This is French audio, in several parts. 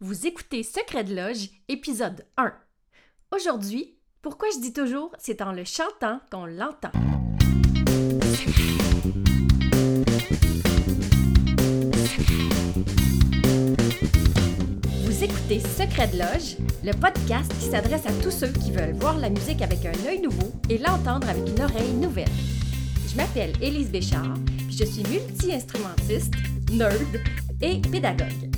Vous écoutez Secret de Loge, épisode 1. Aujourd'hui, pourquoi je dis toujours c'est en le chantant qu'on l'entend. Vous écoutez Secret de Loge, le podcast qui s'adresse à tous ceux qui veulent voir la musique avec un œil nouveau et l'entendre avec une oreille nouvelle. Je m'appelle Élise Béchard, puis je suis multi-instrumentiste, nerd et pédagogue.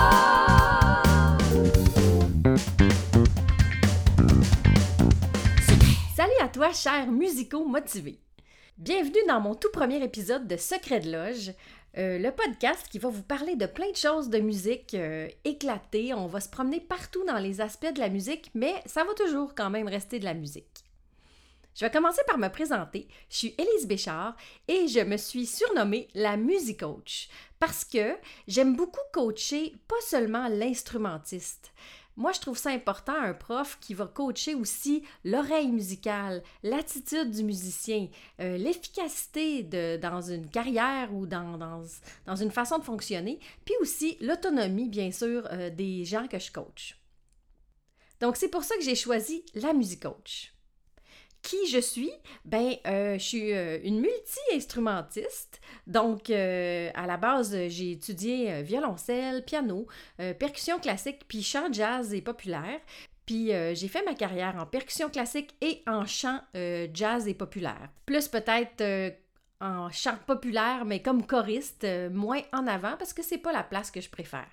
toi, chers musicaux motivés. Bienvenue dans mon tout premier épisode de Secret de Loge, euh, le podcast qui va vous parler de plein de choses de musique euh, éclatées. On va se promener partout dans les aspects de la musique, mais ça va toujours quand même rester de la musique. Je vais commencer par me présenter. Je suis Élise Béchard et je me suis surnommée la music coach parce que j'aime beaucoup coacher pas seulement l'instrumentiste. Moi, je trouve ça important, un prof qui va coacher aussi l'oreille musicale, l'attitude du musicien, euh, l'efficacité dans une carrière ou dans, une façon de fonctionner, puis aussi l'autonomie, bien sûr, euh, des gens que je coach. Donc, c'est pour ça que j'ai choisi la music coach. Qui je suis? Ben, euh, je suis euh, une multi-instrumentiste. Donc, euh, à la base, j'ai étudié violoncelle, piano, percussion classique, puis chant jazz et populaire. Puis j'ai fait ma carrière en percussion classique et en chant jazz et populaire. Plus peut-être euh, en chant populaire, mais comme choriste, euh, moins en avant parce que c'est pas la place que je préfère.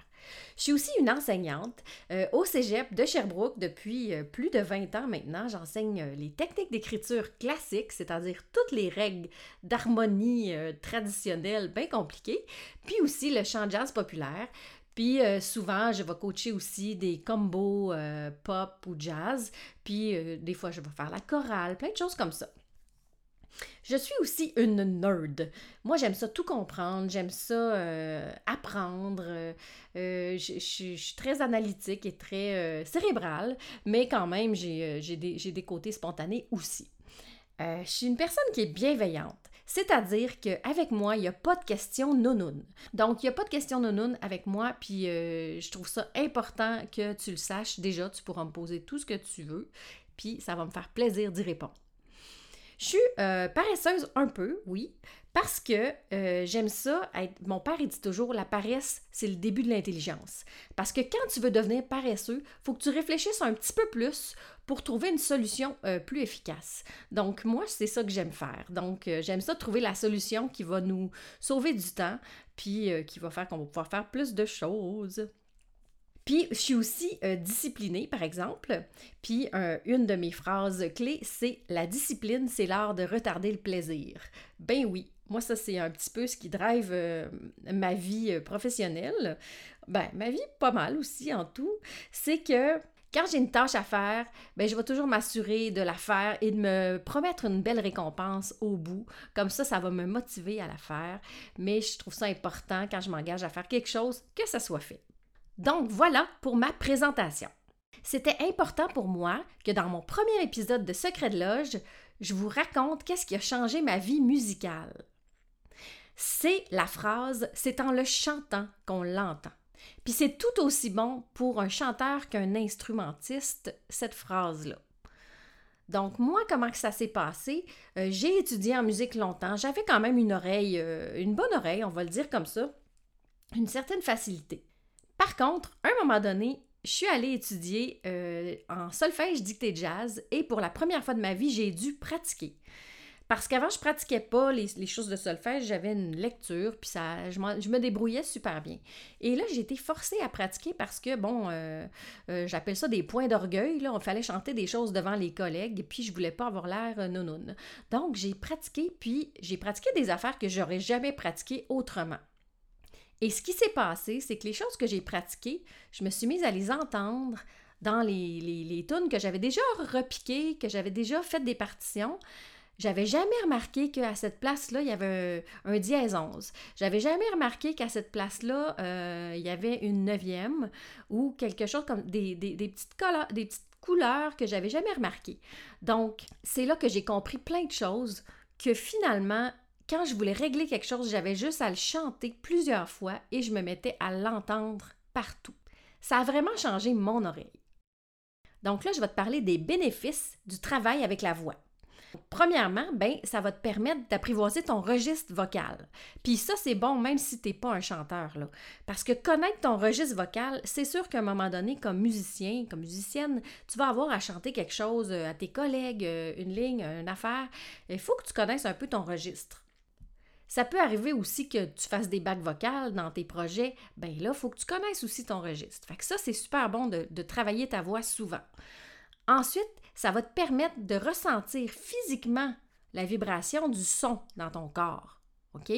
Je suis aussi une enseignante euh, au Cégep de Sherbrooke depuis euh, plus de 20 ans maintenant. J'enseigne les techniques d'écriture classiques, c'est-à-dire toutes les règles d'harmonie traditionnelles bien compliquées, puis aussi le chant jazz populaire. Puis souvent, je vais coacher aussi des combos pop ou jazz. Puis des fois, je vais faire la chorale, plein de choses comme ça. Je suis aussi une nerd. Moi, j'aime ça tout comprendre, j'aime ça euh, apprendre. euh, euh, je, suis très analytique et très cérébrale, mais quand même, j'ai des, côtés spontanés aussi. Je suis une personne qui est bienveillante, c'est-à-dire qu'avec moi, il n'y a pas de question nounoun. Donc, il n'y a pas de question nounoun avec moi, puis je trouve ça important que tu le saches. Déjà, tu pourras me poser tout ce que tu veux, puis ça va me faire plaisir d'y répondre. Je suis euh, paresseuse un peu, oui, parce que euh, j'aime ça. Mon père, dit toujours la paresse, c'est le début de l'intelligence. Parce que quand tu veux devenir paresseux, faut que tu réfléchisses un petit peu plus pour trouver une solution euh, plus efficace. Donc, moi, c'est ça que j'aime faire. Donc, j'aime ça trouver la solution qui va nous sauver du temps, puis qui va faire qu'on va pouvoir faire plus de choses. Puis, je suis aussi euh, disciplinée, par exemple. Puis, une de mes phrases clés, c'est La discipline, c'est l'art de retarder le plaisir. Ben oui, moi, ça, c'est un petit peu ce qui drive euh, ma vie euh, professionnelle. Ben, ma vie, pas mal aussi en tout. C'est que quand j'ai une tâche à faire, ben, je vais toujours m'assurer de la faire et de me promettre une belle récompense au bout. Comme ça, ça va me motiver à la faire. Mais je trouve ça important quand je m'engage à faire quelque chose que ça soit fait. Donc voilà pour ma présentation. C'était important pour moi que dans mon premier épisode de Secret de Loge, je vous raconte qu'est-ce qui a changé ma vie musicale. C'est la phrase C'est en le chantant qu'on l'entend. Puis c'est tout aussi bon pour un chanteur qu'un instrumentiste, cette phrase-là. Donc moi, comment ça s'est passé? Euh, j'ai étudié en musique longtemps. J'avais quand même une oreille, euh, une bonne oreille, on va le dire comme ça, une certaine facilité. Par contre, à un moment donné, je suis allée étudier euh, en solfège dicté jazz et pour la première fois de ma vie, j'ai dû pratiquer. Parce qu'avant, je pratiquais pas les, choses de solfège, j'avais une lecture, puis ça, je me débrouillais super bien. Et là, j'ai été forcée à pratiquer parce que, bon, euh, euh, j'appelle ça des points d'orgueil. Là, on fallait chanter des choses devant les collègues, puis je voulais pas avoir l'air euh, nounoun. Donc, j'ai pratiqué, puis j'ai pratiqué des affaires que j'aurais jamais pratiquées autrement. Et ce qui s'est passé, c'est que les choses que j'ai pratiquées, je me suis mise à les entendre dans les, les, que j'avais déjà repiquées, que j'avais déjà fait des partitions, j'avais jamais remarqué qu'à cette place-là, il y avait un, dièse 11. J'avais jamais remarqué qu'à cette place-là, il y avait une neuvième ou quelque chose comme des, petites, des petites couleurs que j'avais jamais remarquées. Donc, c'est là que j'ai compris plein de choses que finalement, quand je voulais régler quelque chose, j'avais juste à le chanter plusieurs fois et je me mettais à l'entendre partout. Ça a vraiment changé mon oreille. Donc là, je vais te parler des bénéfices du travail avec la voix. Premièrement, ben, ça va te permettre d'apprivoiser ton registre vocal. Puis ça, c'est bon même si tu n'es pas un chanteur. Là. Parce que connaître ton registre vocal, c'est sûr qu'à un moment donné, comme musicien, comme musicienne, tu vas avoir à chanter quelque chose à tes collègues, euh, une ligne, une affaire. Il faut que tu connaisses un peu ton registre. Ça peut arriver aussi que tu fasses des bacs vocales dans tes projets. Ben là, il faut que tu connaisses aussi ton registre. Fait que ça, c'est super bon de, travailler ta voix souvent. Ensuite, ça va te permettre de ressentir physiquement la vibration du son dans ton corps. OK?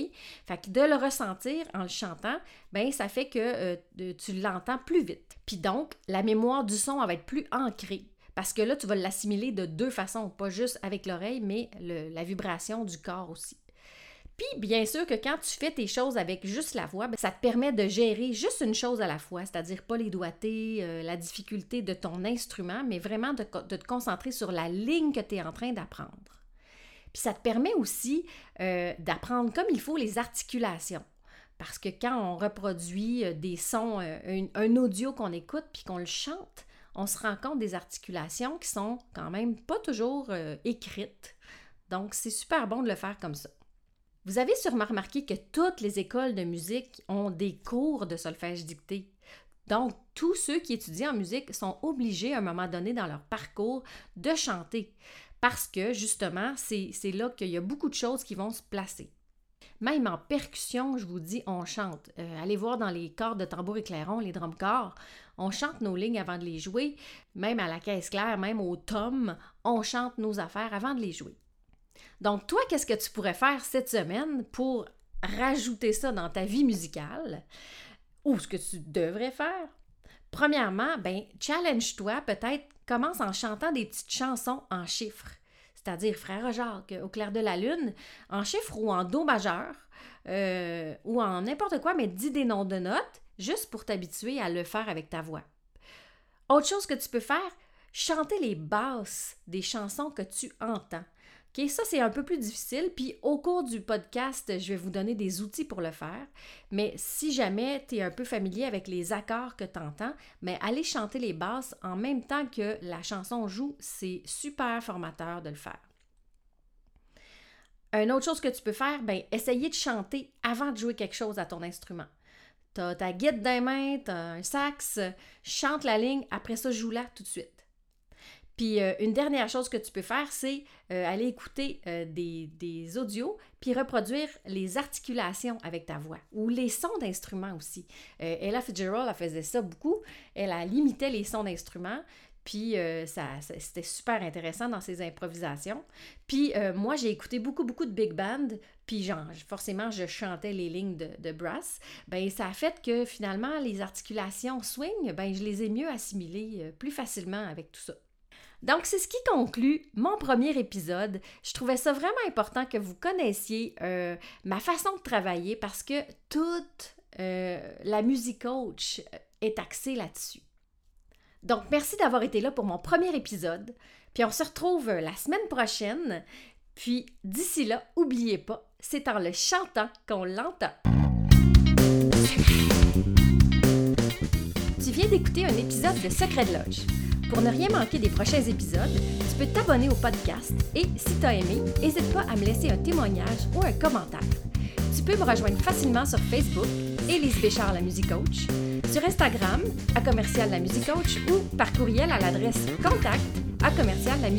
Fait que de le ressentir en le chantant, ben ça fait que euh, tu l'entends plus vite. Puis donc, la mémoire du son va être plus ancrée. Parce que là, tu vas l'assimiler de deux façons, pas juste avec l'oreille, mais la vibration du corps aussi. Puis, bien sûr que quand tu fais tes choses avec juste la voix, ben, ça te permet de gérer juste une chose à la fois, c'est-à-dire pas les doigtés, euh, la difficulté de ton instrument, mais vraiment de, te concentrer sur la ligne que tu es en train d'apprendre. Puis ça te permet aussi euh, d'apprendre comme il faut les articulations. Parce que quand on reproduit euh, des sons, un, audio qu'on écoute puis qu'on le chante, on se rend compte des articulations qui sont quand même pas toujours écrites. Donc, c'est super bon de le faire comme ça. Vous avez sûrement remarqué que toutes les écoles de musique ont des cours de solfège dicté. Donc, tous ceux qui étudient en musique sont obligés à un moment donné dans leur parcours de chanter parce que justement, c'est là qu'il y a beaucoup de choses qui vont se placer. Même en percussion, je vous dis, on chante. Euh, allez voir dans les cordes de tambour et les drum corps, on chante nos lignes avant de les jouer. Même à la caisse claire, même au tom, on chante nos affaires avant de les jouer. Donc, toi, qu'est-ce que tu pourrais faire cette semaine pour rajouter ça dans ta vie musicale? Ou ce que tu devrais faire? Premièrement, ben, challenge-toi, peut-être commence en chantant des petites chansons en chiffres. C'est-à-dire Frère Jacques, au clair de la lune, en chiffres ou en do majeur, euh, ou en n'importe quoi, mais dis des noms de notes, juste pour t'habituer à le faire avec ta voix. Autre chose que tu peux faire, chanter les basses des chansons que tu entends. OK, ça c'est un peu plus difficile, puis au cours du podcast, je vais vous donner des outils pour le faire. Mais si jamais tu es un peu familier avec les accords que tu entends, mais aller chanter les basses en même temps que la chanson joue, c'est super formateur de le faire. Une autre chose que tu peux faire, ben essayer de chanter avant de jouer quelque chose à ton instrument. Tu as ta guide dans les mains, tu as un sax, chante la ligne, après ça joue-la tout de suite. Puis euh, une dernière chose que tu peux faire, c'est euh, aller écouter euh, des, audios, puis reproduire les articulations avec ta voix ou les sons d'instruments aussi. Ella Fitzgerald, elle faisait ça beaucoup. Elle a limité les sons d'instruments. Puis ça, c'était super intéressant dans ses improvisations. Puis moi, j'ai écouté beaucoup, beaucoup de big band. Puis forcément, je chantais les lignes de, de, brass. Ben ça a fait que finalement, les articulations swing, ben je les ai mieux assimilées plus facilement avec tout ça. Donc, c'est ce qui conclut mon premier épisode. Je trouvais ça vraiment important que vous connaissiez euh, ma façon de travailler parce que toute euh, la musique coach est axée là-dessus. Donc, merci d'avoir été là pour mon premier épisode. Puis on se retrouve la semaine prochaine. Puis d'ici là, n'oubliez pas, c'est en le chantant qu'on l'entend. Tu viens d'écouter un épisode de Secret de Loge. Pour ne rien manquer des prochains épisodes, tu peux t'abonner au podcast et si tu as aimé, n'hésite pas à me laisser un témoignage ou un commentaire. Tu peux me rejoindre facilement sur Facebook, Élise Béchard, la musique coach, sur Instagram, à commercial la musique coach ou par courriel à l'adresse contact à commercial la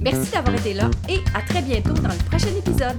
Merci d'avoir été là et à très bientôt dans le prochain épisode.